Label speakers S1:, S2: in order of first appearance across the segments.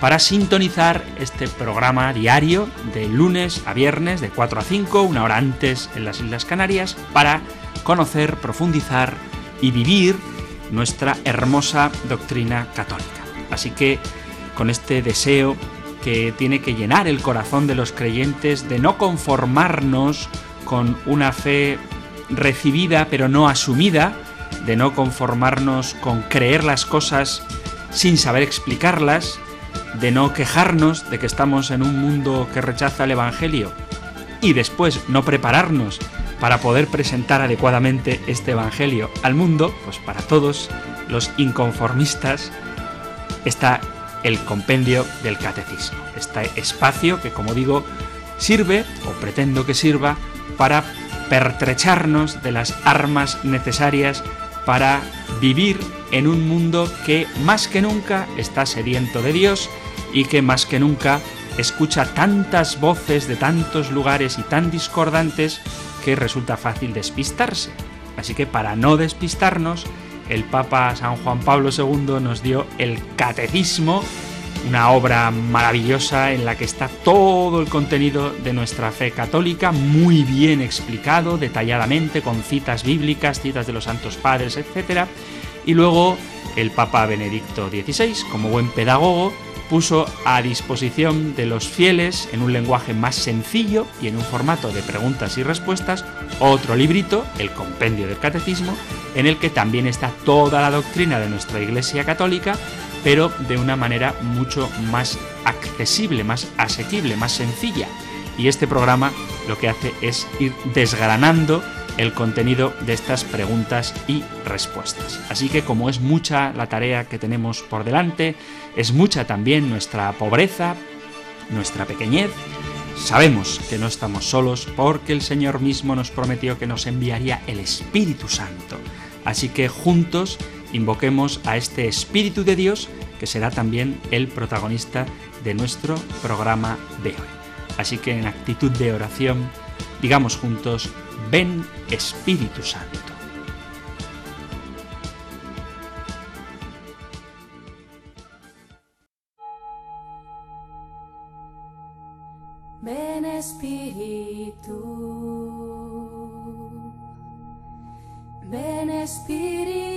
S1: para sintonizar este programa diario de lunes a viernes de 4 a 5, una hora antes en las Islas Canarias, para conocer, profundizar y vivir nuestra hermosa doctrina católica. Así que con este deseo que tiene que llenar el corazón de los creyentes de no conformarnos con una fe recibida pero no asumida, de no conformarnos con creer las cosas sin saber explicarlas, de no quejarnos de que estamos en un mundo que rechaza el Evangelio y después no prepararnos para poder presentar adecuadamente este Evangelio al mundo, pues para todos los inconformistas está el compendio del catecismo, este espacio que como digo sirve o pretendo que sirva para pertrecharnos de las armas necesarias para vivir en un mundo que más que nunca está sediento de Dios y que más que nunca escucha tantas voces de tantos lugares y tan discordantes que resulta fácil despistarse. Así que para no despistarnos, el Papa San Juan Pablo II nos dio el Catecismo, una obra maravillosa en la que está todo el contenido de nuestra fe católica, muy bien explicado, detalladamente, con citas bíblicas, citas de los santos padres, etc. Y luego el Papa Benedicto XVI, como buen pedagogo, puso a disposición de los fieles, en un lenguaje más sencillo y en un formato de preguntas y respuestas, otro librito, el Compendio del Catecismo, en el que también está toda la doctrina de nuestra Iglesia Católica, pero de una manera mucho más accesible, más asequible, más sencilla. Y este programa lo que hace es ir desgranando el contenido de estas preguntas y respuestas. Así que como es mucha la tarea que tenemos por delante, es mucha también nuestra pobreza, nuestra pequeñez, sabemos que no estamos solos porque el Señor mismo nos prometió que nos enviaría el Espíritu Santo. Así que juntos invoquemos a este Espíritu de Dios que será también el protagonista de nuestro programa de hoy. Así que en actitud de oración, digamos juntos, ven Espíritu Santo.
S2: Ven Espíritu, ven Espíritu,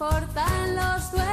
S2: reconforta en los duelos.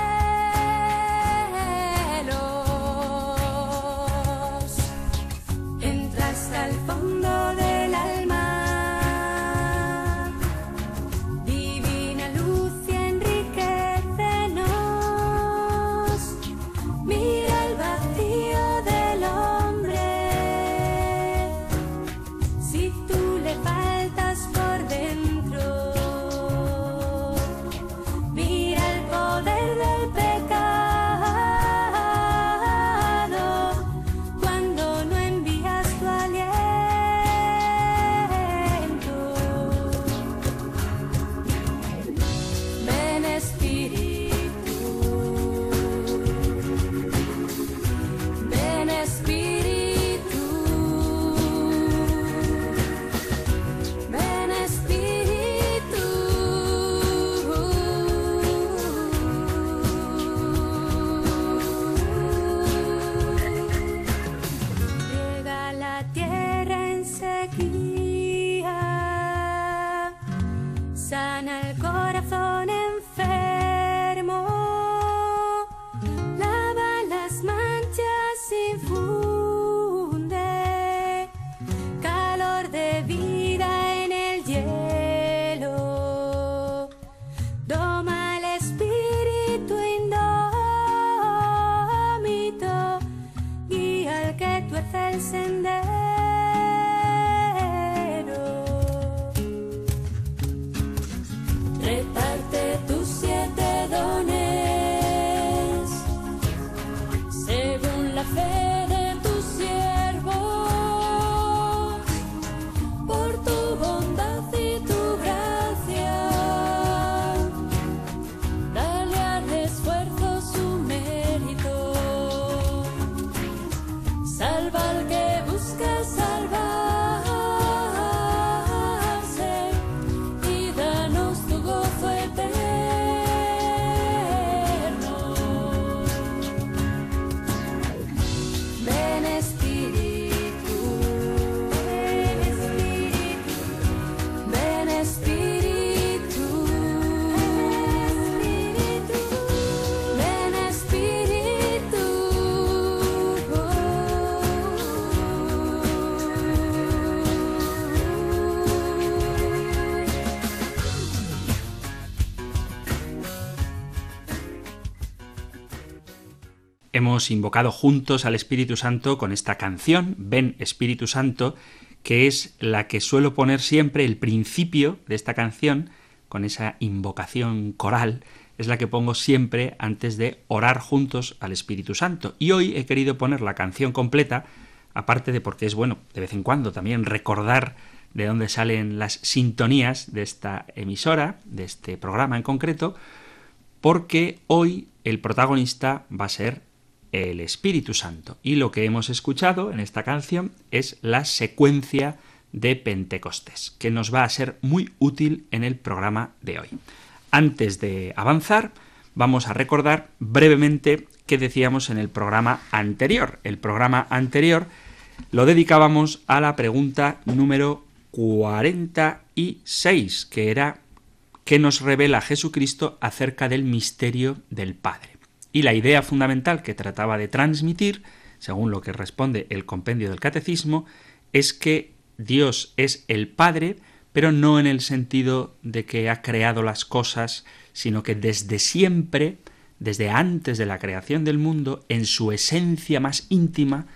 S1: Hemos invocado juntos al Espíritu Santo con esta canción, Ven Espíritu Santo, que es la que suelo poner siempre el principio de esta canción, con esa invocación coral, es la que pongo siempre antes de orar juntos al Espíritu Santo. Y hoy he querido poner la canción completa, aparte de porque es bueno de vez en cuando también recordar de dónde salen las sintonías de esta emisora, de este programa en concreto, porque hoy el protagonista va a ser el Espíritu Santo. Y lo que hemos escuchado en esta canción es la secuencia de Pentecostés, que nos va a ser muy útil en el programa de hoy. Antes de avanzar, vamos a recordar brevemente qué decíamos en el programa anterior. El programa anterior lo dedicábamos a la pregunta número 46, que era ¿qué nos revela Jesucristo acerca del misterio del Padre? Y la idea fundamental que trataba de transmitir, según lo que responde el compendio del catecismo, es que Dios es el Padre, pero no en el sentido de que ha creado las cosas, sino que desde siempre, desde antes de la creación del mundo, en su esencia más íntima,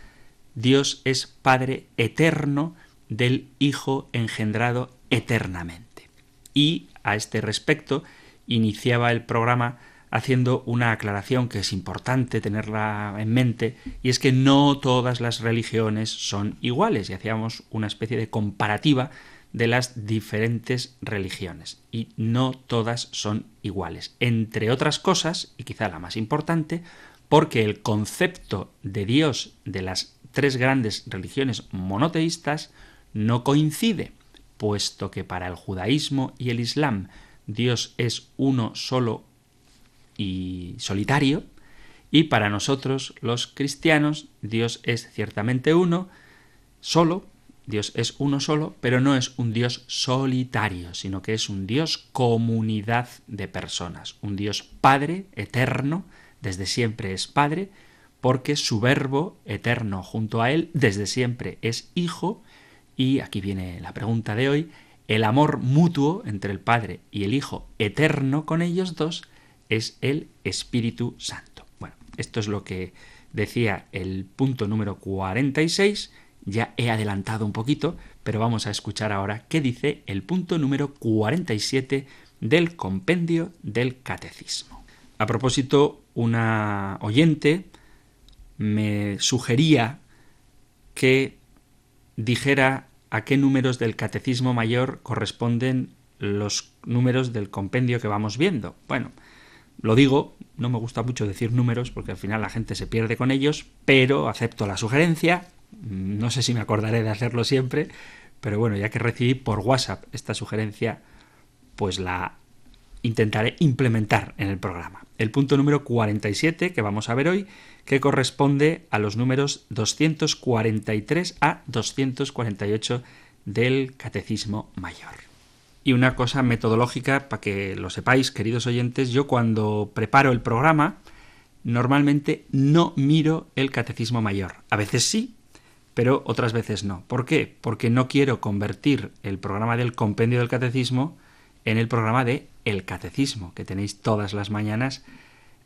S1: Dios es Padre eterno del Hijo engendrado eternamente. Y a este respecto iniciaba el programa haciendo una aclaración que es importante tenerla en mente, y es que no todas las religiones son iguales, y hacíamos una especie de comparativa de las diferentes religiones, y no todas son iguales, entre otras cosas, y quizá la más importante, porque el concepto de Dios de las tres grandes religiones monoteístas no coincide, puesto que para el judaísmo y el islam Dios es uno solo y solitario, y para nosotros los cristianos Dios es ciertamente uno, solo, Dios es uno solo, pero no es un Dios solitario, sino que es un Dios comunidad de personas, un Dios Padre eterno, desde siempre es Padre, porque su verbo eterno junto a Él desde siempre es Hijo, y aquí viene la pregunta de hoy, el amor mutuo entre el Padre y el Hijo eterno con ellos dos es el Espíritu Santo. Bueno, esto es lo que decía el punto número 46. Ya he adelantado un poquito, pero vamos a escuchar ahora qué dice el punto número 47 del compendio del catecismo. A propósito, una oyente me sugería que dijera a qué números del catecismo mayor corresponden los números del compendio que vamos viendo. Bueno, lo digo, no me gusta mucho decir números porque al final la gente se pierde con ellos, pero acepto la sugerencia. No sé si me acordaré de hacerlo siempre, pero bueno, ya que recibí por WhatsApp esta sugerencia, pues la intentaré implementar en el programa. El punto número 47 que vamos a ver hoy, que corresponde a los números 243 a 248 del Catecismo Mayor. Y una cosa metodológica, para que lo sepáis, queridos oyentes, yo cuando preparo el programa, normalmente no miro el catecismo mayor. A veces sí, pero otras veces no. ¿Por qué? Porque no quiero convertir el programa del compendio del catecismo en el programa de El Catecismo, que tenéis todas las mañanas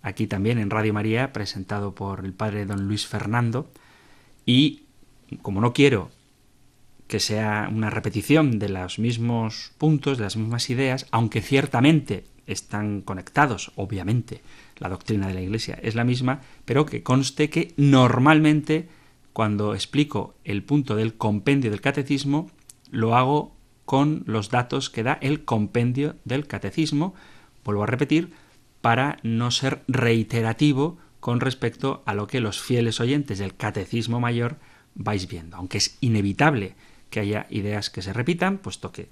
S1: aquí también en Radio María, presentado por el padre don Luis Fernando. Y como no quiero que sea una repetición de los mismos puntos, de las mismas ideas, aunque ciertamente están conectados, obviamente, la doctrina de la Iglesia es la misma, pero que conste que normalmente cuando explico el punto del compendio del catecismo, lo hago con los datos que da el compendio del catecismo, vuelvo a repetir, para no ser reiterativo con respecto a lo que los fieles oyentes del catecismo mayor vais viendo, aunque es inevitable que haya ideas que se repitan, puesto que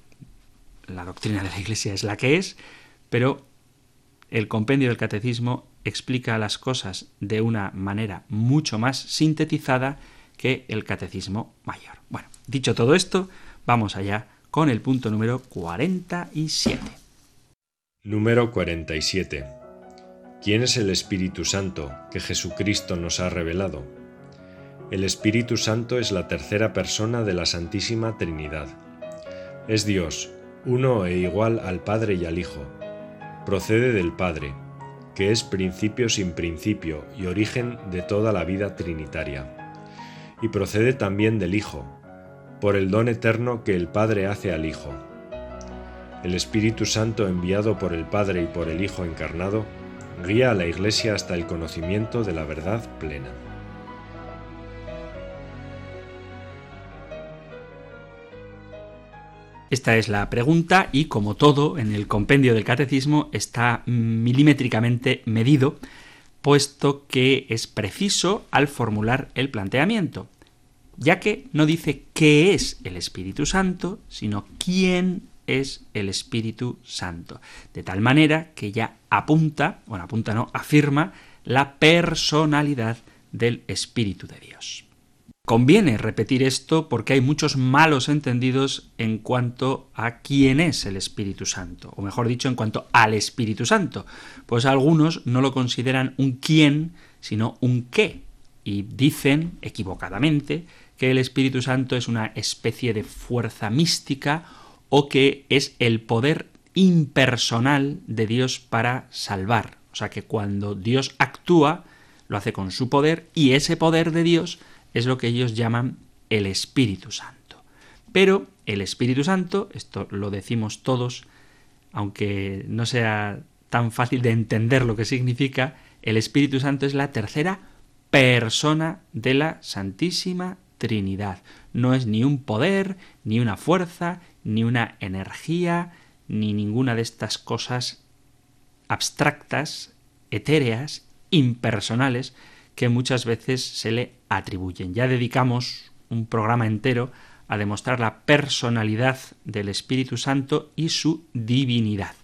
S1: la doctrina de la Iglesia es la que es, pero el compendio del catecismo explica las cosas de una manera mucho más sintetizada que el catecismo mayor. Bueno, dicho todo esto, vamos allá con el punto número 47.
S3: Número 47. ¿Quién es el Espíritu Santo que Jesucristo nos ha revelado? El Espíritu Santo es la tercera persona de la Santísima Trinidad. Es Dios, uno e igual al Padre y al Hijo. Procede del Padre. que es principio sin principio y origen de toda la vida trinitaria. Y procede también del Hijo, por el don eterno que el Padre hace al Hijo. El Espíritu Santo enviado por el Padre y por el Hijo encarnado, guía a la Iglesia hasta el conocimiento de la verdad plena.
S1: Esta es la pregunta y como todo en el compendio del catecismo está milimétricamente medido, puesto que es preciso al formular el planteamiento, ya que no dice qué es el Espíritu Santo, sino quién es el Espíritu Santo. De tal manera que ya apunta, bueno, apunta no, afirma la personalidad del Espíritu de Dios. Conviene repetir esto porque hay muchos malos entendidos en cuanto a quién es el Espíritu Santo, o mejor dicho, en cuanto al Espíritu Santo, pues algunos no lo consideran un quién, sino un qué, y dicen equivocadamente que el Espíritu Santo es una especie de fuerza mística o que es el poder impersonal de Dios para salvar. O sea que cuando Dios actúa, lo hace con su poder y ese poder de Dios es lo que ellos llaman el Espíritu Santo. Pero el Espíritu Santo, esto lo decimos todos, aunque no sea tan fácil de entender lo que significa, el Espíritu Santo es la tercera persona de la Santísima Trinidad. No es ni un poder, ni una fuerza, ni una energía, ni ninguna de estas cosas abstractas, etéreas, impersonales, que muchas veces se le atribuyen. Ya dedicamos un programa entero a demostrar la personalidad del Espíritu Santo y su divinidad.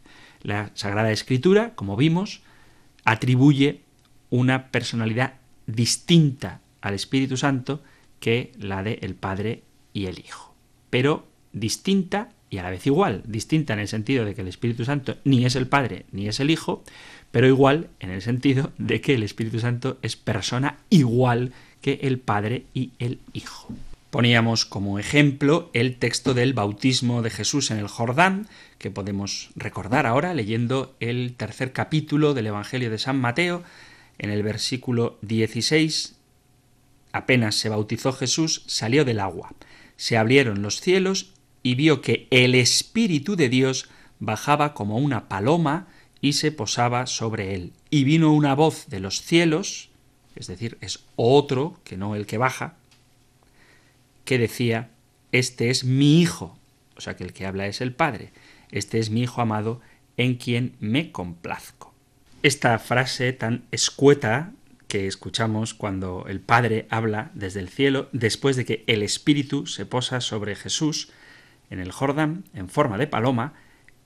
S1: La Sagrada Escritura, como vimos, atribuye una personalidad distinta al Espíritu Santo que la de el Padre y el Hijo. Pero distinta y a la vez igual. Distinta en el sentido de que el Espíritu Santo ni es el Padre ni es el Hijo, pero igual en el sentido de que el Espíritu Santo es persona igual que el Padre y el Hijo. Poníamos como ejemplo el texto del bautismo de Jesús en el Jordán, que podemos recordar ahora leyendo el tercer capítulo del Evangelio de San Mateo, en el versículo 16, apenas se bautizó Jesús, salió del agua, se abrieron los cielos y vio que el Espíritu de Dios bajaba como una paloma y se posaba sobre él. Y vino una voz de los cielos, es decir, es otro que no el que baja, que decía, Este es mi Hijo, o sea que el que habla es el Padre, este es mi Hijo amado en quien me complazco. Esta frase tan escueta que escuchamos cuando el Padre habla desde el cielo, después de que el Espíritu se posa sobre Jesús en el Jordán en forma de paloma,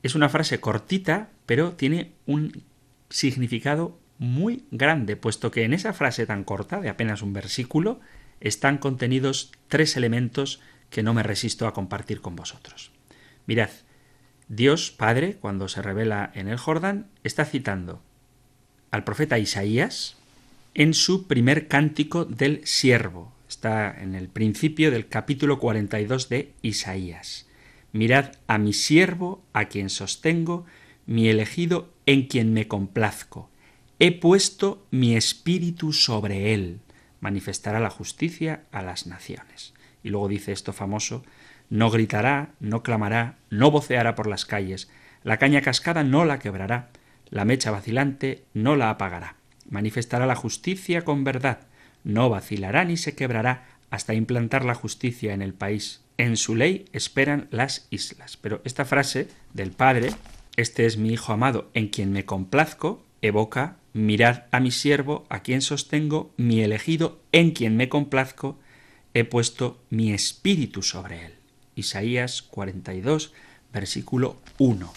S1: es una frase cortita, pero tiene un significado muy grande, puesto que en esa frase tan corta, de apenas un versículo, están contenidos tres elementos que no me resisto a compartir con vosotros. Mirad, Dios Padre, cuando se revela en el Jordán, está citando al profeta Isaías en su primer cántico del siervo. Está en el principio del capítulo 42 de Isaías. Mirad a mi siervo, a quien sostengo, mi elegido, en quien me complazco. He puesto mi espíritu sobre él. Manifestará la justicia a las naciones. Y luego dice esto famoso, no gritará, no clamará, no voceará por las calles, la caña cascada no la quebrará, la mecha vacilante no la apagará. Manifestará la justicia con verdad, no vacilará ni se quebrará hasta implantar la justicia en el país. En su ley esperan las islas. Pero esta frase del Padre, este es mi Hijo amado, en quien me complazco, evoca mirad a mi siervo, a quien sostengo, mi elegido, en quien me complazco, he puesto mi espíritu sobre él. Isaías 42, versículo 1.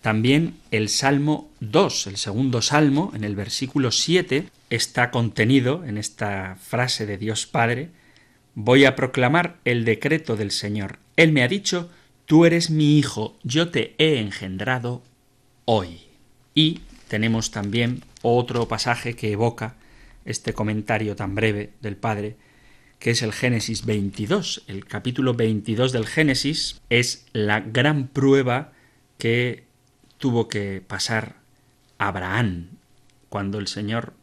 S1: También el Salmo 2, el segundo Salmo, en el versículo 7, está contenido en esta frase de Dios Padre, Voy a proclamar el decreto del Señor. Él me ha dicho, tú eres mi hijo, yo te he engendrado hoy. Y tenemos también otro pasaje que evoca este comentario tan breve del Padre, que es el Génesis 22. El capítulo 22 del Génesis es la gran prueba que tuvo que pasar Abraham cuando el Señor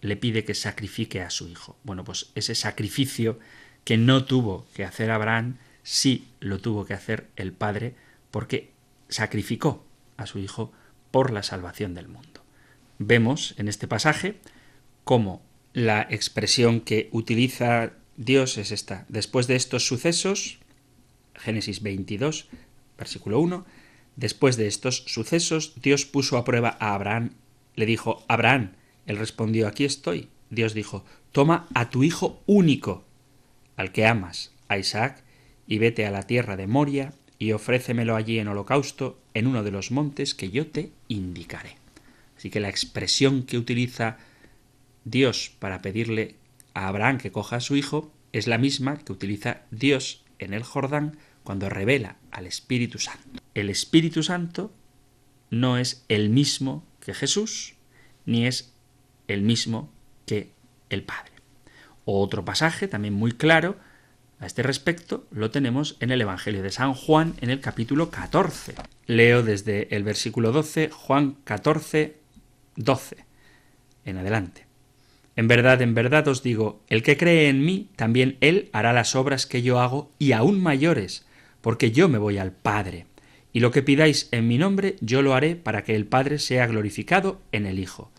S1: le pide que sacrifique a su hijo. Bueno, pues ese sacrificio que no tuvo que hacer Abraham, sí lo tuvo que hacer el Padre, porque sacrificó a su hijo por la salvación del mundo. Vemos en este pasaje cómo la expresión que utiliza Dios es esta. Después de estos sucesos, Génesis 22, versículo 1, después de estos sucesos, Dios puso a prueba a Abraham. Le dijo, Abraham, él respondió, aquí estoy. Dios dijo, toma a tu hijo único, al que amas, a Isaac, y vete a la tierra de Moria y ofrécemelo allí en holocausto en uno de los montes que yo te indicaré. Así que la expresión que utiliza Dios para pedirle a Abraham que coja a su hijo es la misma que utiliza Dios en el Jordán cuando revela al Espíritu Santo. El Espíritu Santo no es el mismo que Jesús, ni es el mismo que el Padre. Otro pasaje también muy claro a este respecto lo tenemos en el Evangelio de San Juan en el capítulo 14. Leo desde el versículo 12, Juan 14, 12, en adelante. En verdad, en verdad os digo, el que cree en mí, también él hará las obras que yo hago y aún mayores, porque yo me voy al Padre. Y lo que pidáis en mi nombre, yo lo haré para que el Padre sea glorificado en el Hijo.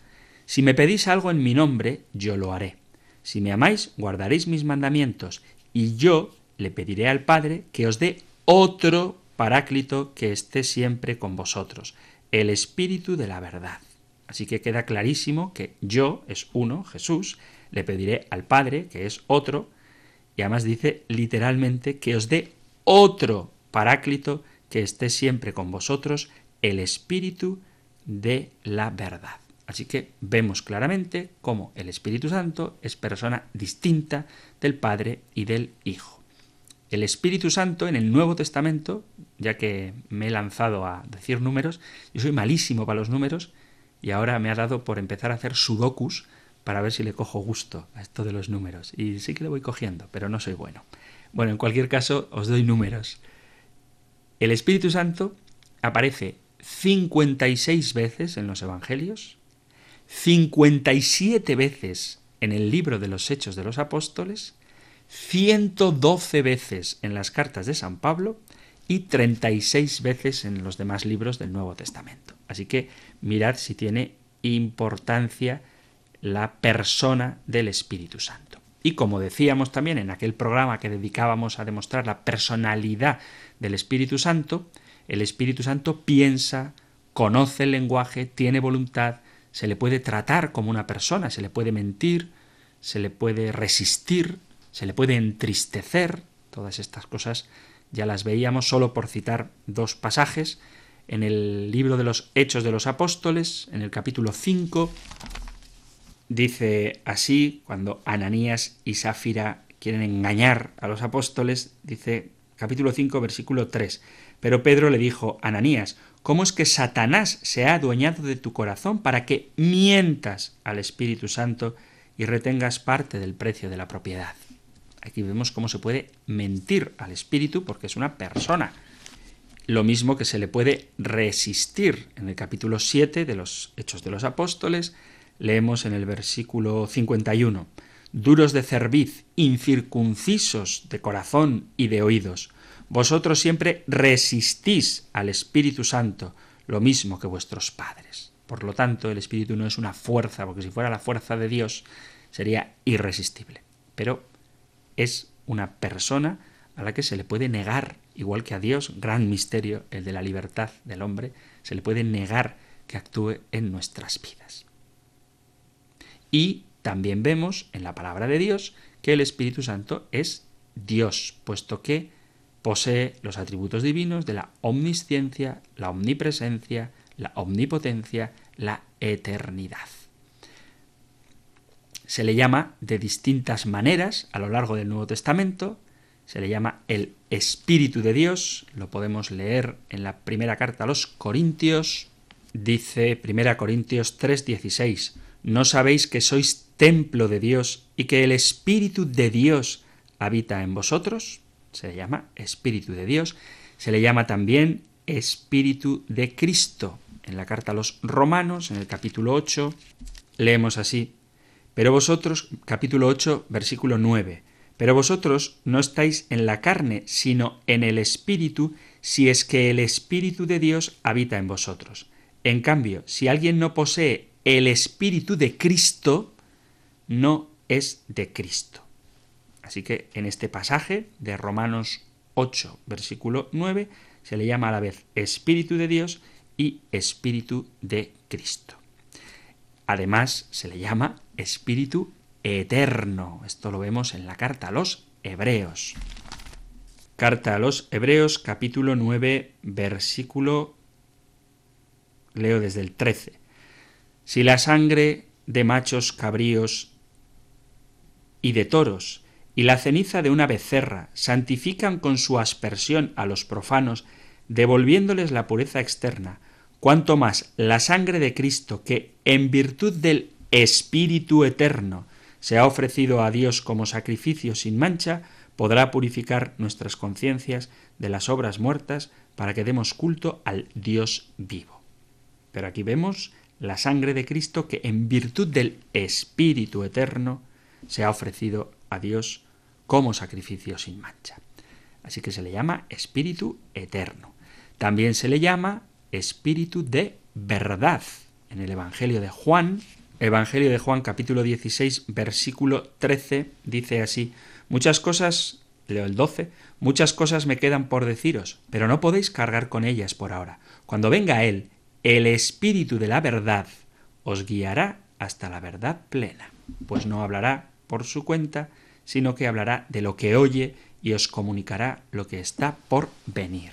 S1: Si me pedís algo en mi nombre, yo lo haré. Si me amáis, guardaréis mis mandamientos, y yo le pediré al Padre que os dé otro paráclito que esté siempre con vosotros, el Espíritu de la verdad. Así que queda clarísimo que yo es uno, Jesús, le pediré al Padre, que es otro, y además dice literalmente que os dé otro paráclito que esté siempre con vosotros, el Espíritu de la verdad. Así que vemos claramente cómo el Espíritu Santo es persona distinta del Padre y del Hijo. El Espíritu Santo en el Nuevo Testamento, ya que me he lanzado a decir números, yo soy malísimo para los números y ahora me ha dado por empezar a hacer sudokus para ver si le cojo gusto a esto de los números. Y sí que le voy cogiendo, pero no soy bueno. Bueno, en cualquier caso, os doy números. El Espíritu Santo aparece 56 veces en los Evangelios, 57 veces en el libro de los Hechos de los Apóstoles, 112 veces en las cartas de San Pablo y 36 veces en los demás libros del Nuevo Testamento. Así que mirad si tiene importancia la persona del Espíritu Santo. Y como decíamos también en aquel programa que dedicábamos a demostrar la personalidad del Espíritu Santo, el Espíritu Santo piensa, conoce el lenguaje, tiene voluntad, se le puede tratar como una persona, se le puede mentir, se le puede resistir, se le puede entristecer, todas estas cosas ya las veíamos solo por citar dos pasajes en el libro de los Hechos de los Apóstoles, en el capítulo 5, dice así, cuando Ananías y Sáfira quieren engañar a los apóstoles, dice capítulo 5, versículo 3, pero Pedro le dijo, Ananías, ¿Cómo es que Satanás se ha adueñado de tu corazón para que mientas al Espíritu Santo y retengas parte del precio de la propiedad? Aquí vemos cómo se puede mentir al Espíritu porque es una persona. Lo mismo que se le puede resistir. En el capítulo 7 de los Hechos de los Apóstoles leemos en el versículo 51, duros de cerviz, incircuncisos de corazón y de oídos vosotros siempre resistís al Espíritu Santo, lo mismo que vuestros padres. Por lo tanto, el Espíritu no es una fuerza, porque si fuera la fuerza de Dios sería irresistible. Pero es una persona a la que se le puede negar, igual que a Dios, gran misterio, el de la libertad del hombre, se le puede negar que actúe en nuestras vidas. Y también vemos en la palabra de Dios que el Espíritu Santo es Dios, puesto que Posee los atributos divinos de la omnisciencia, la omnipresencia, la omnipotencia, la eternidad. Se le llama de distintas maneras a lo largo del Nuevo Testamento. Se le llama el Espíritu de Dios. Lo podemos leer en la primera carta a los Corintios. Dice 1 Corintios 3:16, ¿no sabéis que sois templo de Dios y que el Espíritu de Dios habita en vosotros? Se le llama Espíritu de Dios, se le llama también Espíritu de Cristo. En la carta a los Romanos, en el capítulo 8, leemos así, pero vosotros, capítulo 8, versículo 9, pero vosotros no estáis en la carne, sino en el Espíritu, si es que el Espíritu de Dios habita en vosotros. En cambio, si alguien no posee el Espíritu de Cristo, no es de Cristo. Así que en este pasaje de Romanos 8, versículo 9, se le llama a la vez Espíritu de Dios y Espíritu de Cristo. Además, se le llama Espíritu eterno. Esto lo vemos en la carta a los Hebreos. Carta a los Hebreos capítulo 9 versículo leo desde el 13. Si la sangre de machos cabríos y de toros y la ceniza de una becerra santifican con su aspersión a los profanos, devolviéndoles la pureza externa, cuanto más la sangre de Cristo, que en virtud del Espíritu eterno se ha ofrecido a Dios como sacrificio sin mancha, podrá purificar nuestras conciencias de las obras muertas para que demos culto al Dios vivo. Pero aquí vemos la sangre de Cristo que en virtud del Espíritu eterno se ha ofrecido a Dios como sacrificio sin mancha. Así que se le llama Espíritu eterno. También se le llama Espíritu de verdad. En el Evangelio de Juan, Evangelio de Juan capítulo 16 versículo 13 dice así, Muchas cosas, leo el 12, muchas cosas me quedan por deciros, pero no podéis cargar con ellas por ahora. Cuando venga Él, el Espíritu de la verdad, os guiará hasta la verdad plena, pues no hablará por su cuenta, sino que hablará de lo que oye y os comunicará lo que está por venir.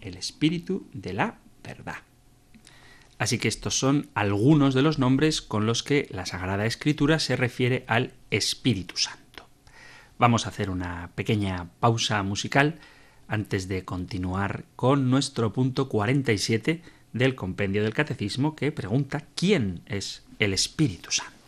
S1: El Espíritu de la verdad. Así que estos son algunos de los nombres con los que la Sagrada Escritura se refiere al Espíritu Santo. Vamos a hacer una pequeña pausa musical antes de continuar con nuestro punto 47 del compendio del catecismo que pregunta ¿quién es el Espíritu Santo?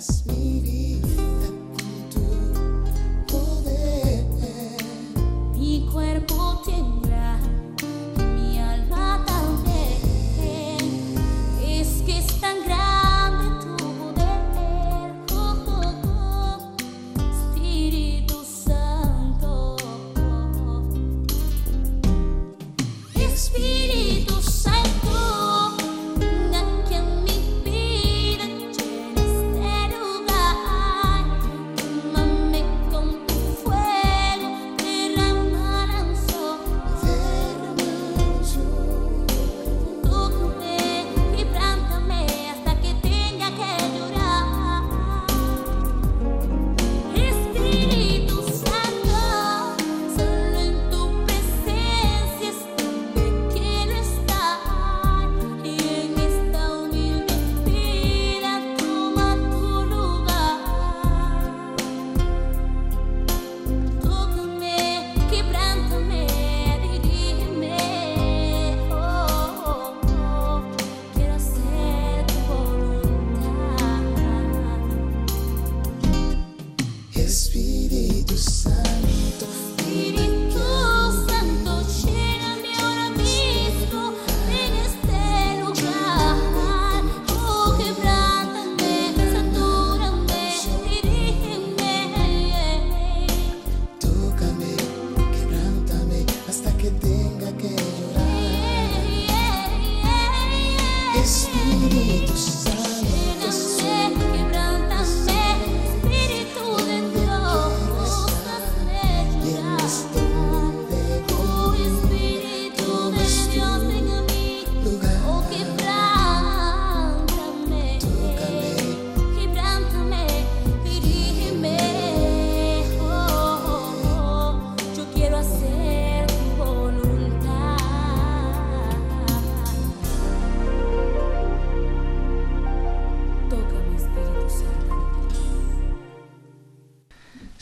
S1: Yes.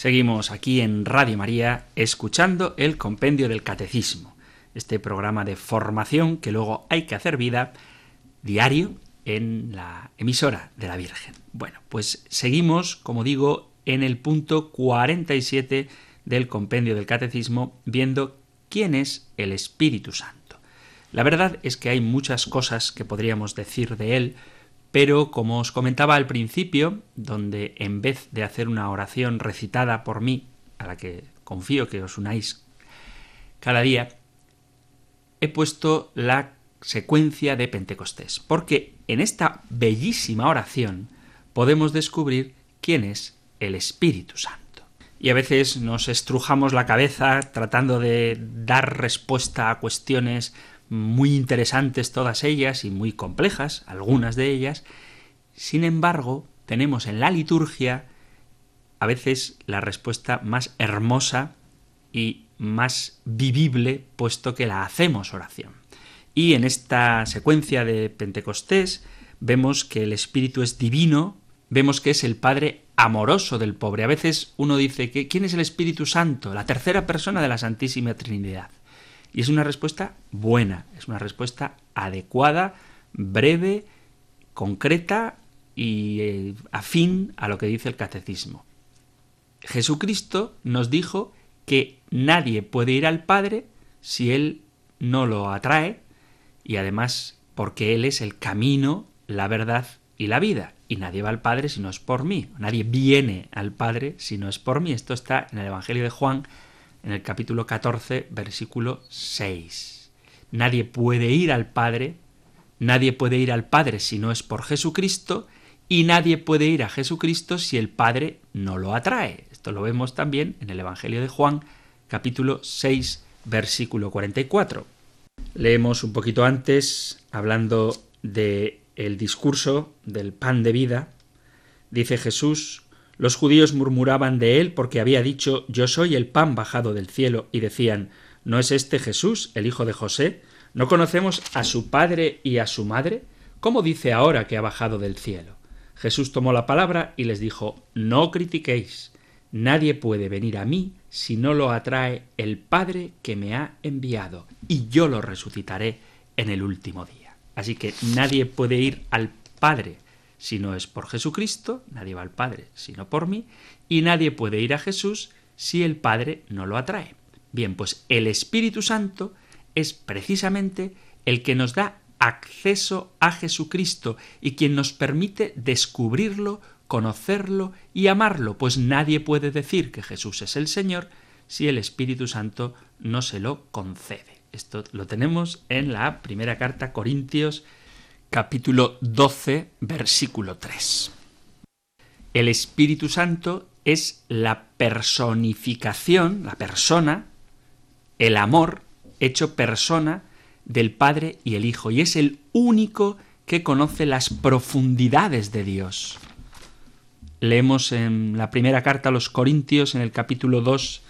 S1: Seguimos aquí en Radio María escuchando el Compendio del Catecismo, este programa de formación que luego hay que hacer vida diario en la emisora de la Virgen. Bueno, pues seguimos, como digo, en el punto 47 del Compendio del Catecismo, viendo quién es el Espíritu Santo. La verdad es que hay muchas cosas que podríamos decir de él, pero como os comentaba al principio, donde en vez de hacer una oración recitada por mí, a la que confío que os unáis cada día, he puesto la secuencia de Pentecostés, porque en esta bellísima oración podemos descubrir quién es el Espíritu Santo. Y a veces nos estrujamos la cabeza tratando de dar respuesta a cuestiones muy interesantes todas ellas y muy complejas, algunas de ellas. Sin embargo, tenemos en la liturgia a veces la respuesta más hermosa y más vivible, puesto que la hacemos oración. Y en esta secuencia de Pentecostés vemos que el Espíritu es divino, vemos que es el Padre amoroso del pobre. A veces uno dice que ¿quién es el Espíritu Santo? La tercera persona de la Santísima Trinidad. Y es una respuesta buena, es una respuesta adecuada, breve, concreta y eh, afín a lo que dice el catecismo. Jesucristo nos dijo que nadie puede ir al Padre si Él no lo atrae y además porque Él es el camino, la verdad y la vida. Y nadie va al Padre si no es por mí. Nadie viene al Padre si no es por mí. Esto está en el Evangelio de Juan en el capítulo 14, versículo 6. Nadie puede ir al Padre, nadie puede ir al Padre si no es por Jesucristo, y nadie puede ir a Jesucristo si el Padre no lo atrae. Esto lo vemos también en el Evangelio de Juan, capítulo 6, versículo 44. Leemos un poquito antes, hablando de discurso del pan de vida, dice Jesús, los judíos murmuraban de él porque había dicho Yo soy el pan bajado del cielo, y decían ¿No es este Jesús, el hijo de José? ¿No conocemos a su padre y a su madre? ¿Cómo dice ahora que ha bajado del cielo? Jesús tomó la palabra y les dijo No critiquéis. Nadie puede venir a mí si no lo atrae el Padre que me ha enviado, y yo lo resucitaré en el último día. Así que nadie puede ir al Padre si no es por Jesucristo, nadie va al Padre sino por mí, y nadie puede ir a Jesús si el Padre no lo atrae. Bien, pues el Espíritu Santo es precisamente el que nos da acceso a Jesucristo y quien nos permite descubrirlo, conocerlo y amarlo, pues nadie puede decir que Jesús es el Señor si el Espíritu Santo no se lo concede. Esto lo tenemos en la primera carta Corintios capítulo 12, versículo 3. El Espíritu Santo es la personificación, la persona, el amor hecho persona del Padre y el Hijo, y es el único que conoce las profundidades de Dios. Leemos en la primera carta a los Corintios, en el capítulo 2,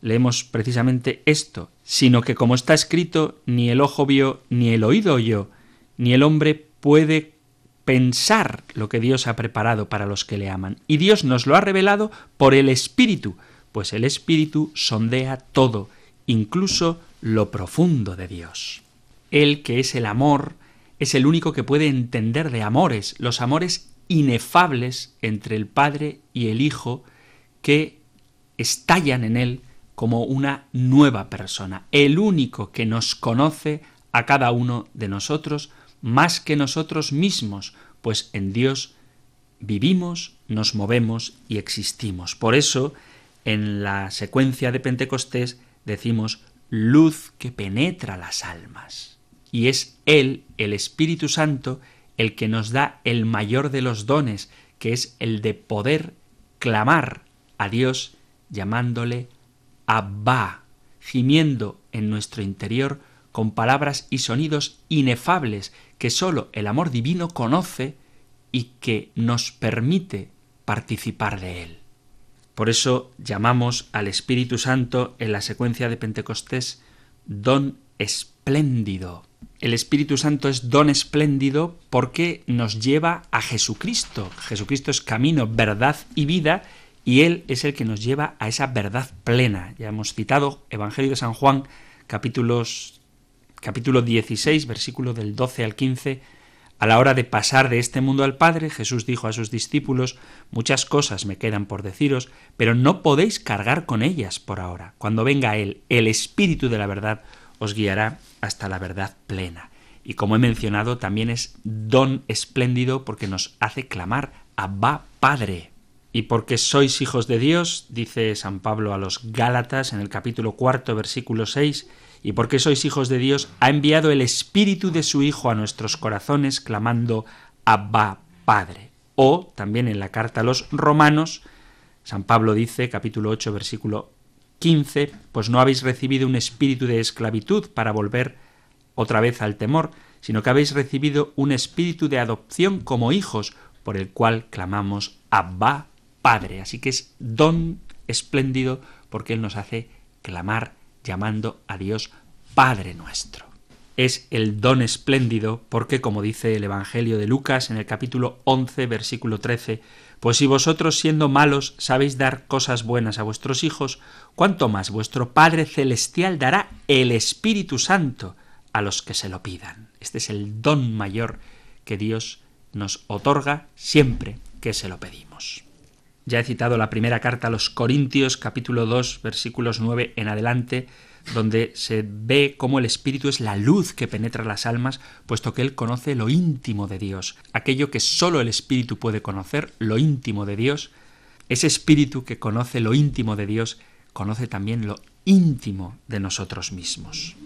S1: leemos precisamente esto, sino que como está escrito, ni el ojo vio, ni el oído oyó, ni el hombre puede pensar lo que Dios ha preparado para los que le aman. Y Dios nos lo ha revelado por el Espíritu, pues el Espíritu sondea todo, incluso lo profundo de Dios. Él, que es el amor, es el único que puede entender de amores, los amores inefables entre el Padre y el Hijo, que estallan en Él como una nueva persona, el único que nos conoce a cada uno de nosotros más que nosotros mismos, pues en Dios vivimos, nos movemos y existimos. Por eso, en la secuencia de Pentecostés decimos luz que penetra las almas. y es Él, el Espíritu Santo, el que nos da el mayor de los dones, que es el de poder clamar a Dios llamándole Abba, gimiendo en nuestro interior con palabras y sonidos inefables que sólo el amor divino conoce y que nos permite participar de él. Por eso llamamos al Espíritu Santo en la secuencia de Pentecostés don espléndido. El Espíritu Santo es don espléndido porque nos lleva a Jesucristo. Jesucristo es camino, verdad y vida y Él es el que nos lleva a esa verdad plena. Ya hemos citado Evangelio de San Juan, capítulos, capítulo 16, versículo del 12 al 15. A la hora de pasar de este mundo al Padre, Jesús dijo a sus discípulos, muchas cosas me quedan por deciros, pero no podéis cargar con ellas por ahora. Cuando venga Él, el Espíritu de la verdad, os guiará hasta la verdad plena. Y como he mencionado, también es don espléndido porque nos hace clamar, Abba Padre. Y porque sois hijos de Dios, dice San Pablo a los Gálatas en el capítulo cuarto, versículo 6, y porque sois hijos de Dios, ha enviado el Espíritu de su Hijo a nuestros corazones, clamando Abba Padre. O también en la carta a los Romanos, San Pablo dice, capítulo 8, versículo 15, pues no habéis recibido un espíritu de esclavitud para volver otra vez al temor, sino que habéis recibido un espíritu de adopción como hijos, por el cual clamamos Abba Padre. Así que es don espléndido porque Él nos hace clamar llamando a Dios Padre nuestro. Es el don espléndido porque, como dice el Evangelio de Lucas en el capítulo 11, versículo 13, pues si vosotros siendo malos sabéis dar cosas buenas a vuestros hijos, cuánto más vuestro Padre Celestial dará el Espíritu Santo a los que se lo pidan. Este es el don mayor que Dios nos otorga siempre que se lo pedimos. Ya he citado la primera carta a los Corintios, capítulo 2, versículos 9 en adelante, donde se ve cómo el Espíritu es la luz que penetra las almas, puesto que Él conoce lo íntimo de Dios, aquello que sólo el Espíritu puede conocer, lo íntimo de Dios. Ese Espíritu que conoce lo íntimo de Dios, conoce también lo íntimo de nosotros mismos.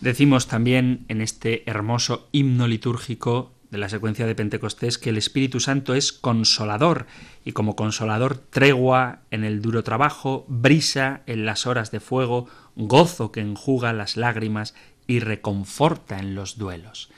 S1: Decimos también en este hermoso himno litúrgico de la secuencia de Pentecostés que el Espíritu Santo es consolador y como consolador tregua en el duro trabajo, brisa en las horas de fuego, gozo que enjuga las lágrimas y reconforta en los duelos.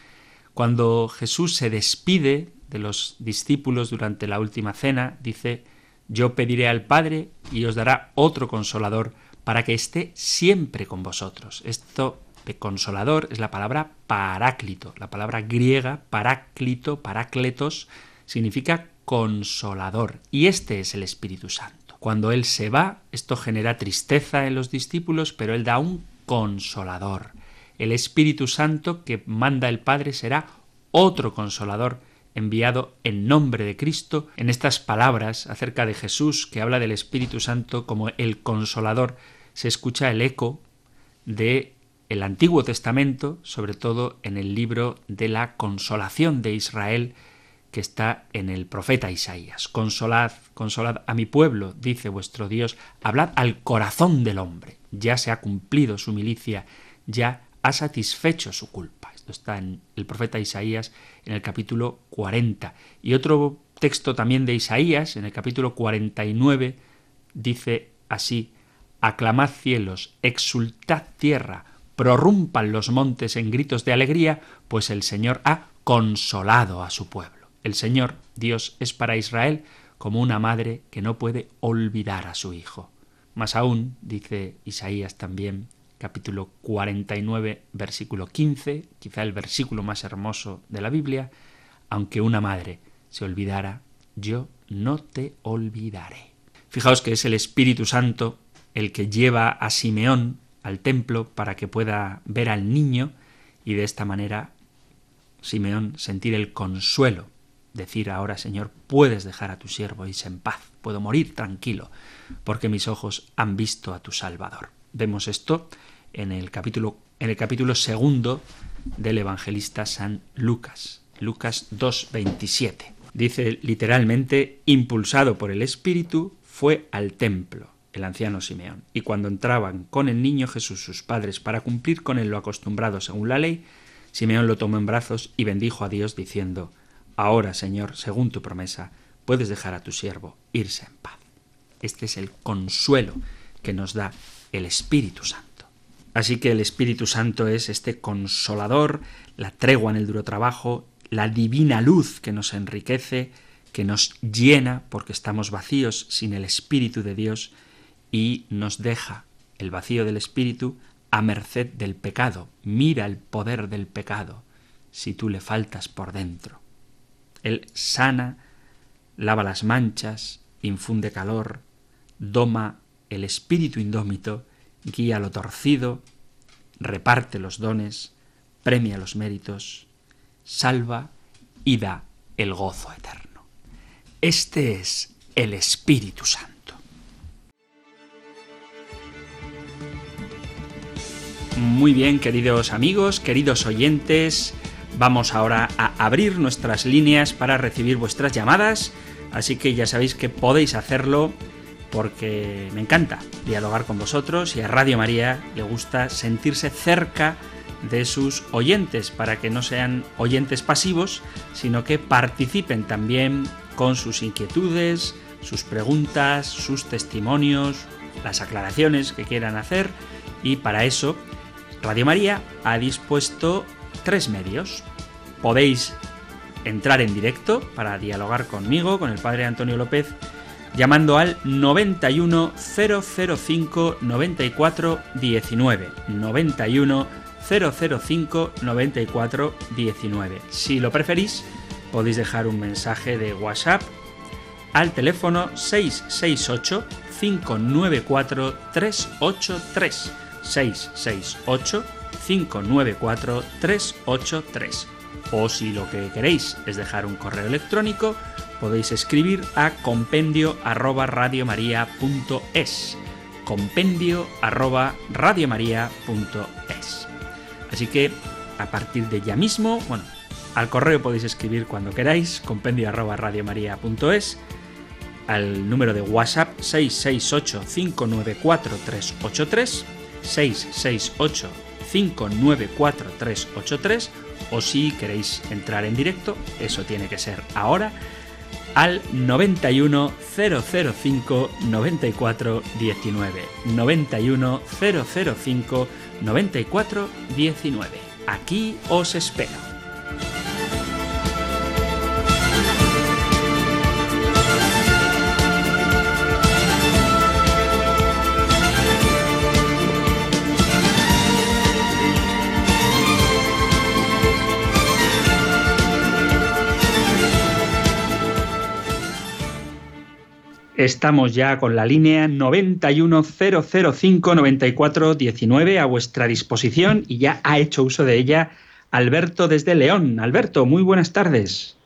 S1: Cuando Jesús se despide de los discípulos durante la última cena, dice, yo pediré al Padre y os dará otro consolador para que esté siempre con vosotros. Esto consolador es la palabra paráclito. La palabra griega paráclito, parácletos, significa consolador. Y este es el Espíritu Santo. Cuando Él se va, esto genera tristeza en los discípulos, pero Él da un consolador. El Espíritu Santo que manda el Padre será otro consolador enviado en nombre de Cristo. En estas palabras acerca de Jesús, que habla del Espíritu Santo como el consolador, se escucha el eco de el Antiguo Testamento, sobre todo en el libro de la consolación de Israel, que está en el profeta Isaías. Consolad, consolad a mi pueblo, dice vuestro Dios, hablad al corazón del hombre. Ya se ha cumplido su milicia, ya ha satisfecho su culpa. Esto está en el profeta Isaías en el capítulo 40. Y otro texto también de Isaías, en el capítulo 49, dice así, Aclamad cielos, exultad tierra, prorrumpan los montes en gritos de alegría, pues el Señor ha consolado a su pueblo. El Señor, Dios, es para Israel como una madre que no puede olvidar a su hijo. Más aún, dice Isaías también, capítulo 49, versículo 15, quizá el versículo más hermoso de la Biblia, aunque una madre se olvidara, yo no te olvidaré. Fijaos que es el Espíritu Santo el que lleva a Simeón al templo para que pueda ver al niño y de esta manera Simeón sentir el consuelo, decir ahora Señor, puedes dejar a tu siervo irse en paz, puedo morir tranquilo, porque mis ojos han visto a tu Salvador. Vemos esto en el capítulo, en el capítulo segundo del evangelista San Lucas, Lucas 2.27. Dice literalmente, impulsado por el Espíritu, fue al templo el anciano Simeón. Y cuando entraban con el niño Jesús sus padres para cumplir con él lo acostumbrado según la ley, Simeón lo tomó en brazos y bendijo a Dios diciendo, Ahora, Señor, según tu promesa, puedes dejar a tu siervo irse en paz. Este es el consuelo que nos da el Espíritu Santo. Así que el Espíritu Santo es este consolador, la tregua en el duro trabajo, la divina luz que nos enriquece, que nos llena porque estamos vacíos sin el Espíritu de Dios y nos deja el vacío del Espíritu a merced del pecado. Mira el poder del pecado si tú le faltas por dentro. Él sana, lava las manchas, infunde calor, doma el espíritu indómito, guía lo torcido, reparte los dones, premia los méritos, salva y da el gozo eterno. Este es el Espíritu Santo. Muy bien, queridos amigos, queridos oyentes, vamos ahora a abrir nuestras líneas para recibir vuestras llamadas, así que ya sabéis que podéis hacerlo porque me encanta dialogar con vosotros y a Radio María le gusta sentirse cerca de sus oyentes para que no sean oyentes pasivos, sino que participen también con sus inquietudes, sus preguntas, sus testimonios, las aclaraciones que quieran hacer. Y para eso Radio María ha dispuesto tres medios. Podéis entrar en directo para dialogar conmigo, con el padre Antonio López, llamando al 91 005 94 19. 91 005 94 19. Si lo preferís, podéis dejar un mensaje de WhatsApp al teléfono 668 594 383. 668 594 383. O si lo que queréis es dejar un correo electrónico, podéis escribir a compendio arroba radiomaria.es. Compendio arroba radiomaria.es. Así que a partir de ya mismo, bueno, al correo podéis escribir cuando queráis, compendio arroba radiomaria.es, al número de WhatsApp 668 594 383, 668 594 383, o si queréis entrar en directo, eso tiene que ser ahora, al 91 005 94 19. 91 005 94 19. Aquí os espero. Estamos ya con la línea 910059419 a vuestra disposición y ya ha hecho uso de ella Alberto desde León. Alberto, muy buenas tardes.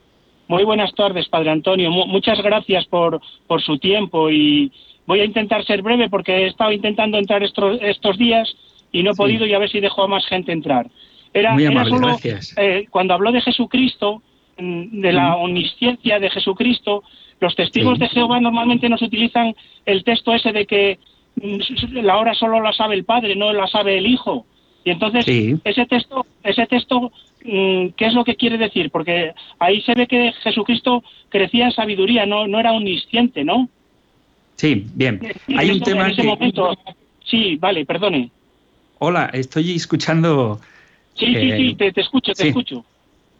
S4: Muy buenas tardes, Padre Antonio. muchas gracias por, por su tiempo y voy a intentar ser breve porque he estado intentando entrar estos, estos días y no he podido y a ver si dejo a más gente entrar.
S1: Era, muy amable, gracias.
S4: Eh, cuando habló de Jesucristo, mm, de la omnisciencia de Jesucristo, los testigos de Jehová normalmente nos utilizan el texto ese de que mm, la hora solo la sabe el Padre, no la sabe el Hijo. Y entonces ese texto, ese texto, mm, ¿qué es lo que quiere decir? Porque ahí se ve que Jesucristo crecía en sabiduría, no, no era omnisciente, ¿no?
S1: Sí, bien. Hay un tema
S4: en ese momento. Sí, vale, perdone.
S1: Hola, estoy escuchando.
S4: Sí, sí, sí, eh, te, te escucho, te escucho.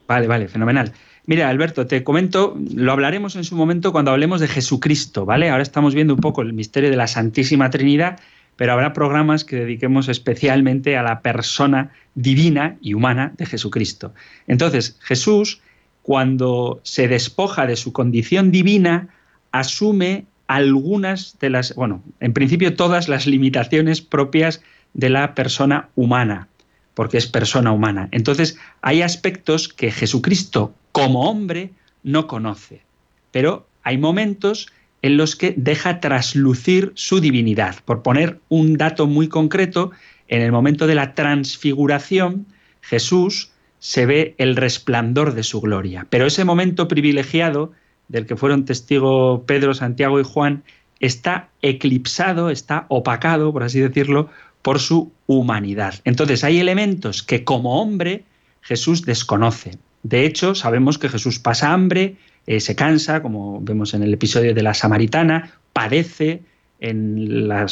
S1: Vale, vale, fenomenal. Mira, Alberto, te comento, lo hablaremos en su momento cuando hablemos de Jesucristo, ¿vale? Ahora estamos viendo un poco el misterio de la Santísima Trinidad, pero habrá programas que dediquemos especialmente a la persona divina y humana de Jesucristo. Entonces, Jesús, cuando se despoja de su condición divina, asume algunas de las, bueno, en principio todas las limitaciones propias de la persona humana porque es persona humana. Entonces, hay aspectos que Jesucristo como hombre no conoce, pero hay momentos en los que deja traslucir su divinidad. Por poner un dato muy concreto, en el momento de la transfiguración, Jesús se ve el resplandor de su gloria. Pero ese momento privilegiado, del que fueron testigo Pedro, Santiago y Juan, está eclipsado, está opacado, por así decirlo, por su humanidad. Entonces hay elementos que como hombre Jesús desconoce. De hecho, sabemos que Jesús pasa hambre, eh, se cansa, como vemos en el episodio de la Samaritana, padece en la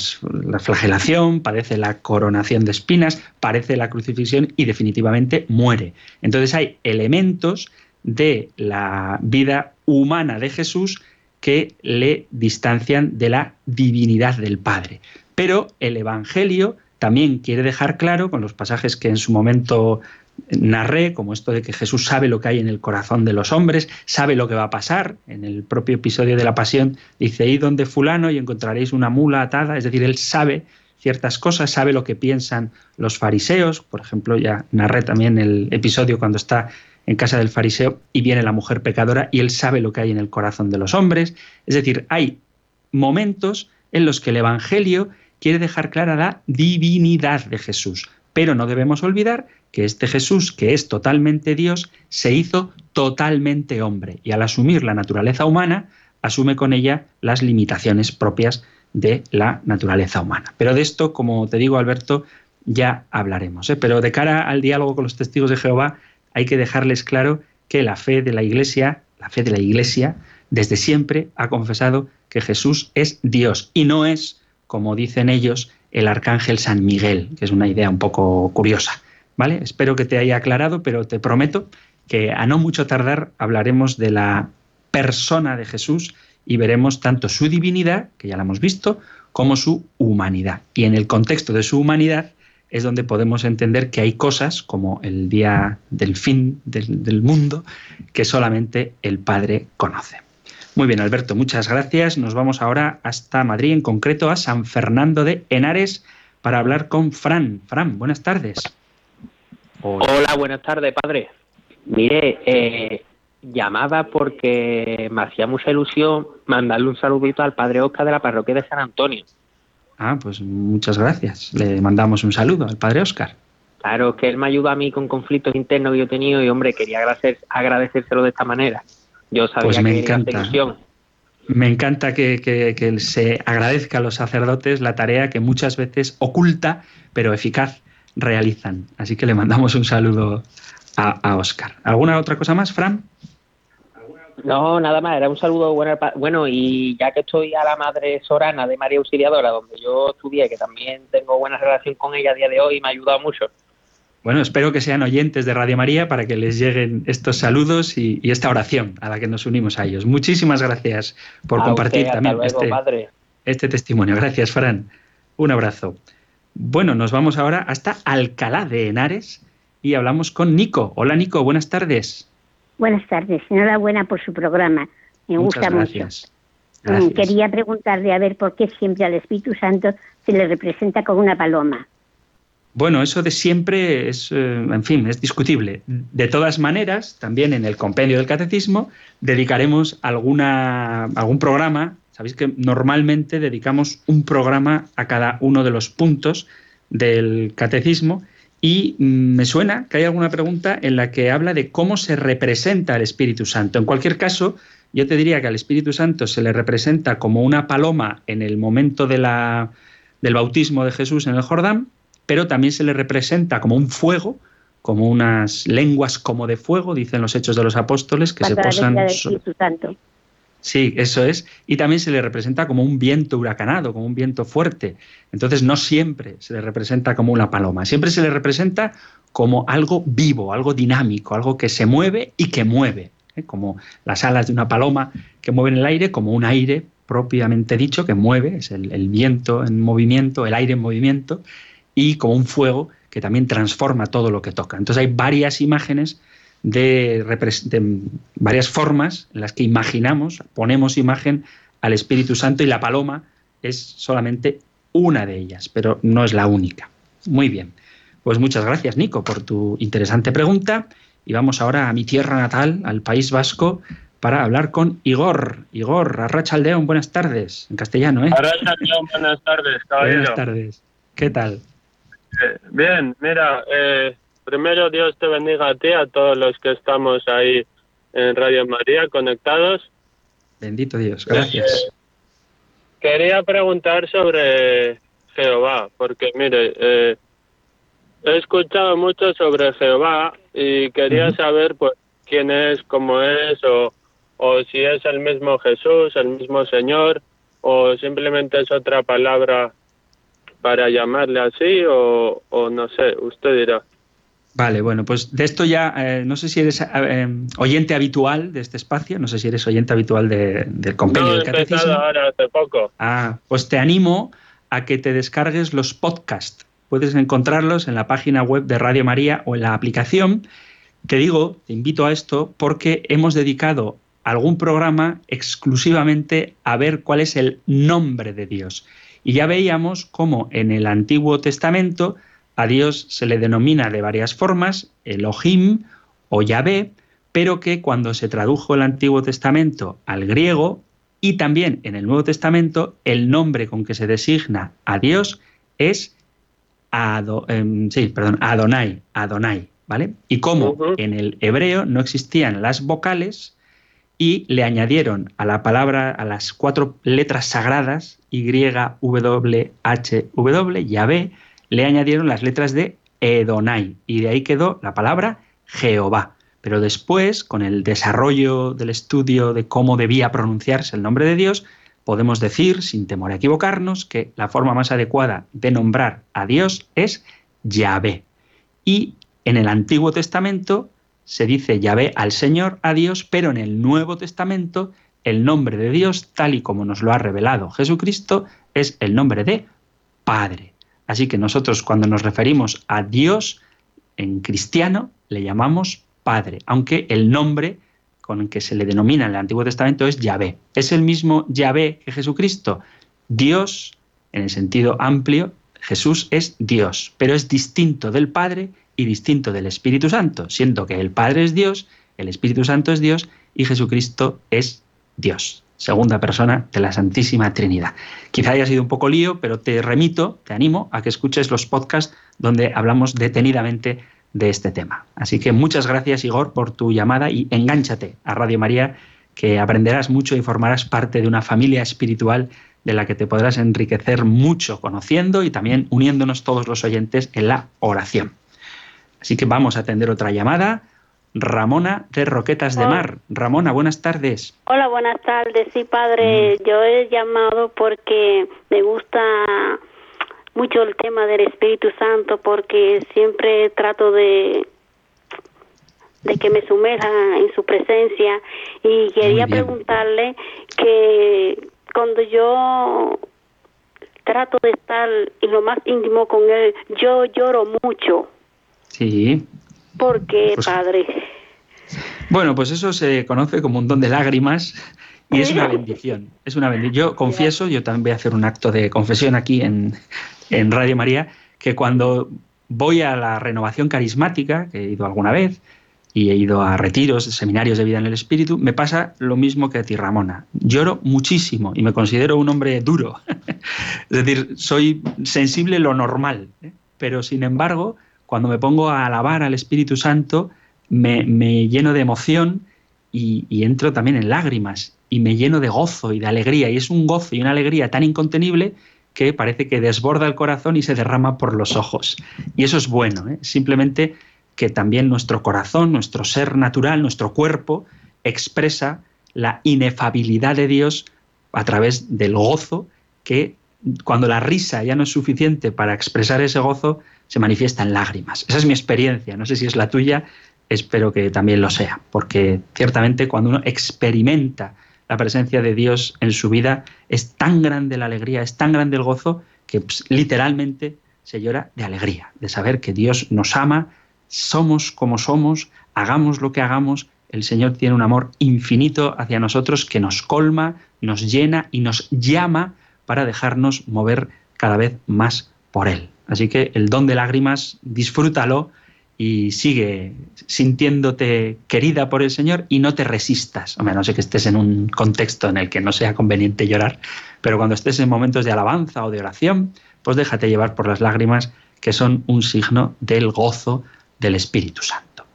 S1: flagelación, padece la coronación de espinas, padece la crucifixión y definitivamente muere. Entonces hay elementos de la vida humana de Jesús que le distancian de la divinidad del Padre. Pero el Evangelio también quiere dejar claro, con los pasajes que en su momento narré, como esto de que Jesús sabe lo que hay en el corazón de los hombres, sabe lo que va a pasar. En el propio episodio de la Pasión dice, id donde fulano y encontraréis una mula atada, es decir, él sabe ciertas cosas, sabe lo que piensan los fariseos, por ejemplo, ya narré también el episodio cuando está en casa del fariseo y viene la mujer pecadora y él sabe lo que hay en el corazón de los hombres. Es decir, hay momentos en los que el Evangelio quiere dejar clara la divinidad de Jesús, pero no debemos olvidar que este Jesús, que es totalmente Dios, se hizo totalmente hombre y al asumir la naturaleza humana, asume con ella las limitaciones propias de la naturaleza humana. Pero de esto, como te digo, Alberto, ya hablaremos. ¿eh? Pero de cara al diálogo con los testigos de Jehová, hay que dejarles claro que la fe de la Iglesia, la fe de la Iglesia, desde siempre ha confesado que Jesús es Dios y no es, como dicen ellos, el arcángel San Miguel, que es una idea un poco curiosa. Espero que te haya aclarado, pero te prometo que a no mucho tardar hablaremos de la persona de Jesús y veremos tanto su divinidad, que ya la hemos visto, como su humanidad. Y en el contexto de su humanidad es donde podemos entender que hay cosas, como el día del fin del, mundo, que solamente el Padre conoce. Muy bien, Alberto, muchas gracias. Nos vamos ahora hasta Madrid, en concreto a San Fernando de Henares, para hablar con Fran. Fran, buenas tardes.
S5: Hola, buenas tardes, padre. Mire, eh, llamaba porque me hacía mucha ilusión mandarle un saludito al padre Oscar de la parroquia de San Antonio.
S1: Ah, pues muchas gracias. Le mandamos un saludo al padre Oscar.
S5: Claro, que él me ayuda a mí con conflictos internos que yo he tenido y, hombre, quería agradecer, agradecérselo de esta manera. Yo sabía
S1: pues me
S5: que
S1: encanta. Me encanta que, que, se agradezca a los sacerdotes la tarea que muchas veces oculta, pero eficaz, realizan. Así que le mandamos un saludo a, a Oscar. ¿Alguna otra cosa más, Fran?
S5: No, nada más, era un saludo bueno. Bueno, y ya que estoy a la madre Sorana de María Auxiliadora, donde yo estudié, que también tengo buena relación con ella a día de hoy, me ha ayudado mucho.
S1: Bueno, espero que sean oyentes de Radio María para que les lleguen estos saludos y, esta oración a la que nos unimos a ellos. Muchísimas gracias por compartir también este, este testimonio. Gracias, Fran. Un abrazo. Bueno, nos vamos ahora hasta Alcalá de Henares y hablamos con Nico. Hola, Nico, buenas tardes.
S6: Buenas tardes, enhorabuena por su programa. Me gusta mucho. Mm, quería preguntarle a ver por qué siempre al Espíritu Santo se le representa como una paloma.
S1: Bueno, eso de siempre es, eh, en fin, es discutible. De todas maneras, también en el compendio del catecismo dedicaremos alguna, algún programa. Sabéis que normalmente dedicamos un programa a cada uno de los puntos del catecismo y mm, me suena que hay alguna pregunta en la que habla de cómo se representa al Espíritu Santo. En cualquier caso, yo te diría que al Espíritu Santo se le representa como una paloma en el momento de la, del bautismo de Jesús en el Jordán, pero también se le representa como un fuego, como unas lenguas como de fuego, dicen los hechos de los apóstoles, que se posan... Santo. Sí, eso es. Y también se le representa como un viento huracanado, como un viento fuerte. Entonces no siempre se le representa como una paloma, siempre se le representa como algo vivo, algo dinámico, algo que se mueve y que mueve, ¿eh? como las alas de una paloma que mueven el aire, como un aire propiamente dicho que mueve, es el, el viento en movimiento, el aire en movimiento, y como un fuego que también transforma todo lo que toca. Entonces hay varias imágenes de, varias formas en las que imaginamos, ponemos imagen al Espíritu Santo y la paloma es solamente una de ellas, pero no es la única. Muy bien. Pues muchas gracias, Nico, por tu interesante pregunta. Y vamos ahora a mi tierra natal, al País Vasco, para hablar con Igor. Igor, Arrachaldeón, buenas tardes, en castellano, ¿eh?
S7: Arrachaldeón, buenas tardes, caballero.
S1: Buenas tardes. ¿Qué tal?
S7: Eh, bien, mira, eh, primero Dios te bendiga a ti, a todos los que estamos ahí en Radio María conectados.
S1: Bendito Dios, gracias.
S7: quería preguntar sobre Jehová, porque mire, eh, he escuchado mucho sobre Jehová y quería saber pues quién es, cómo es o, o si es el mismo Jesús, el mismo Señor o simplemente es otra palabra para llamarle así o, o no sé, usted dirá.
S1: Vale, bueno, pues de esto ya, eh, no sé si eres eh, oyente habitual de este espacio, no sé si eres oyente habitual del compendio del catecismo.
S7: ahora hace poco.
S1: Ah, pues te animo a que te descargues los podcasts. Puedes encontrarlos en la página web de Radio María o en la aplicación. Te digo, te invito a esto porque hemos dedicado algún programa exclusivamente a ver cuál es el nombre de Dios. Y ya veíamos cómo en el Antiguo Testamento a Dios se le denomina de varias formas, Elohim o Yahvé, pero que cuando se tradujo el Antiguo Testamento al griego y también en el Nuevo Testamento, el nombre con que se designa a Dios es em, perdón, Adonai, Adonai, ¿vale? Y como en el hebreo no existían las vocales y le añadieron a la palabra, a las cuatro letras sagradas, Y, W, H, W, Yahvé, le añadieron las letras de Edonai y de ahí quedó la palabra Jehová. Pero después, con el desarrollo del estudio de cómo debía pronunciarse el nombre de Dios, podemos decir, sin temor a equivocarnos, que la forma más adecuada de nombrar a Dios es Yahvé. Y en el Antiguo Testamento se dice Yahvé al Señor, a Dios, pero en el Nuevo Testamento el nombre de Dios, tal y como nos lo ha revelado Jesucristo, es el nombre de Padre. Así que nosotros cuando nos referimos a Dios en cristiano le llamamos Padre, aunque el nombre con el que se le denomina en el Antiguo Testamento es Yahvé. ¿Es el mismo Yahvé que Jesucristo? Dios, en el sentido amplio, Jesús es Dios, pero es distinto del Padre y distinto del Espíritu Santo, siendo que el Padre es Dios, el Espíritu Santo es Dios y Jesucristo es Dios segunda persona de la Santísima Trinidad. Quizá haya sido un poco lío, pero te remito, te animo a que escuches los podcasts donde hablamos detenidamente de este tema. Así que muchas gracias, Igor, por tu llamada y engánchate a Radio María, que aprenderás mucho y formarás parte de una familia espiritual de la que te podrás enriquecer mucho conociendo y también uniéndonos todos los oyentes en la oración. Así que vamos a atender otra llamada. Ramona de Roquetas de Mar. Ramona, buenas tardes.
S8: Hola, buenas tardes. Sí, padre, mm. yo he llamado porque me gusta mucho el tema del Espíritu Santo porque siempre trato de de que me sumerja en su presencia y quería preguntarle que cuando yo trato de estar en lo más íntimo con él, yo lloro mucho.
S1: Sí.
S8: ¿Por qué, pues padre?
S1: Bueno, pues eso se conoce como un don de lágrimas y es una bendición. Es una bendición. Yo confieso, yo también voy a hacer un acto de confesión aquí en, en Radio María, que cuando voy a la renovación carismática, que he ido alguna vez, y he ido a retiros, seminarios de vida en el espíritu, me pasa lo mismo que a ti, Ramona. Lloro muchísimo y me considero un hombre duro. es decir, soy sensible lo normal, ¿eh? pero sin embargo, cuando me pongo a alabar al Espíritu Santo, me, lleno de emoción y, entro también en lágrimas y me lleno de gozo y de alegría. Y es un gozo y una alegría tan incontenible que parece que desborda el corazón y se derrama por los ojos. Y eso es bueno, ¿eh? simplemente que también nuestro corazón, nuestro ser natural, nuestro cuerpo, expresa la inefabilidad de Dios a través del gozo que cuando la risa ya no es suficiente para expresar ese gozo, se manifiesta en lágrimas. Esa es mi experiencia, no sé si es la tuya, espero que también lo sea, porque ciertamente cuando uno experimenta la presencia de Dios en su vida, es tan grande la alegría, es tan grande el gozo, que pues, literalmente se llora de alegría, de saber que Dios nos ama, somos como somos, hagamos lo que hagamos, el Señor tiene un amor infinito hacia nosotros que nos colma, nos llena y nos llama para dejarnos mover cada vez más por Él. Así que el don de lágrimas, disfrútalo y sigue sintiéndote querida por el Señor y no te resistas. Hombre, no sé que estés en un contexto en el que no sea conveniente llorar, pero cuando estés en momentos de alabanza o de oración, pues déjate llevar por las lágrimas que son un signo del gozo del Espíritu Santo.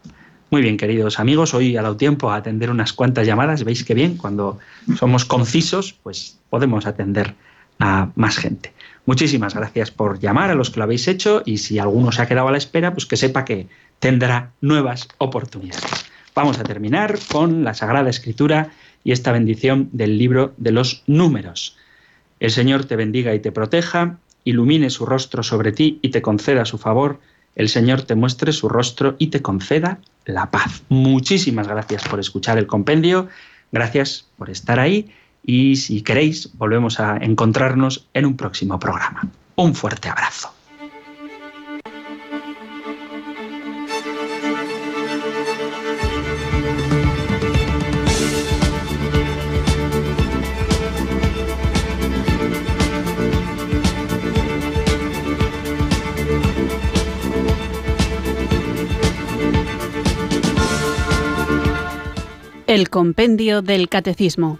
S1: Muy bien, queridos amigos, hoy ha dado tiempo a atender unas cuantas llamadas. Veis que bien, cuando somos concisos, pues podemos atender a más gente. Muchísimas gracias por llamar a los que lo habéis hecho y si alguno se ha quedado a la espera, pues que sepa que tendrá nuevas oportunidades. Vamos a terminar con la Sagrada Escritura y esta bendición del libro de los números. El Señor te bendiga y te proteja, ilumine su rostro sobre ti y te conceda su favor. El Señor te muestre su rostro y te conceda la paz. Muchísimas gracias por escuchar el compendio, gracias por estar ahí y si queréis volvemos a encontrarnos en un próximo programa. Un fuerte abrazo.
S9: El Compendio del Catecismo.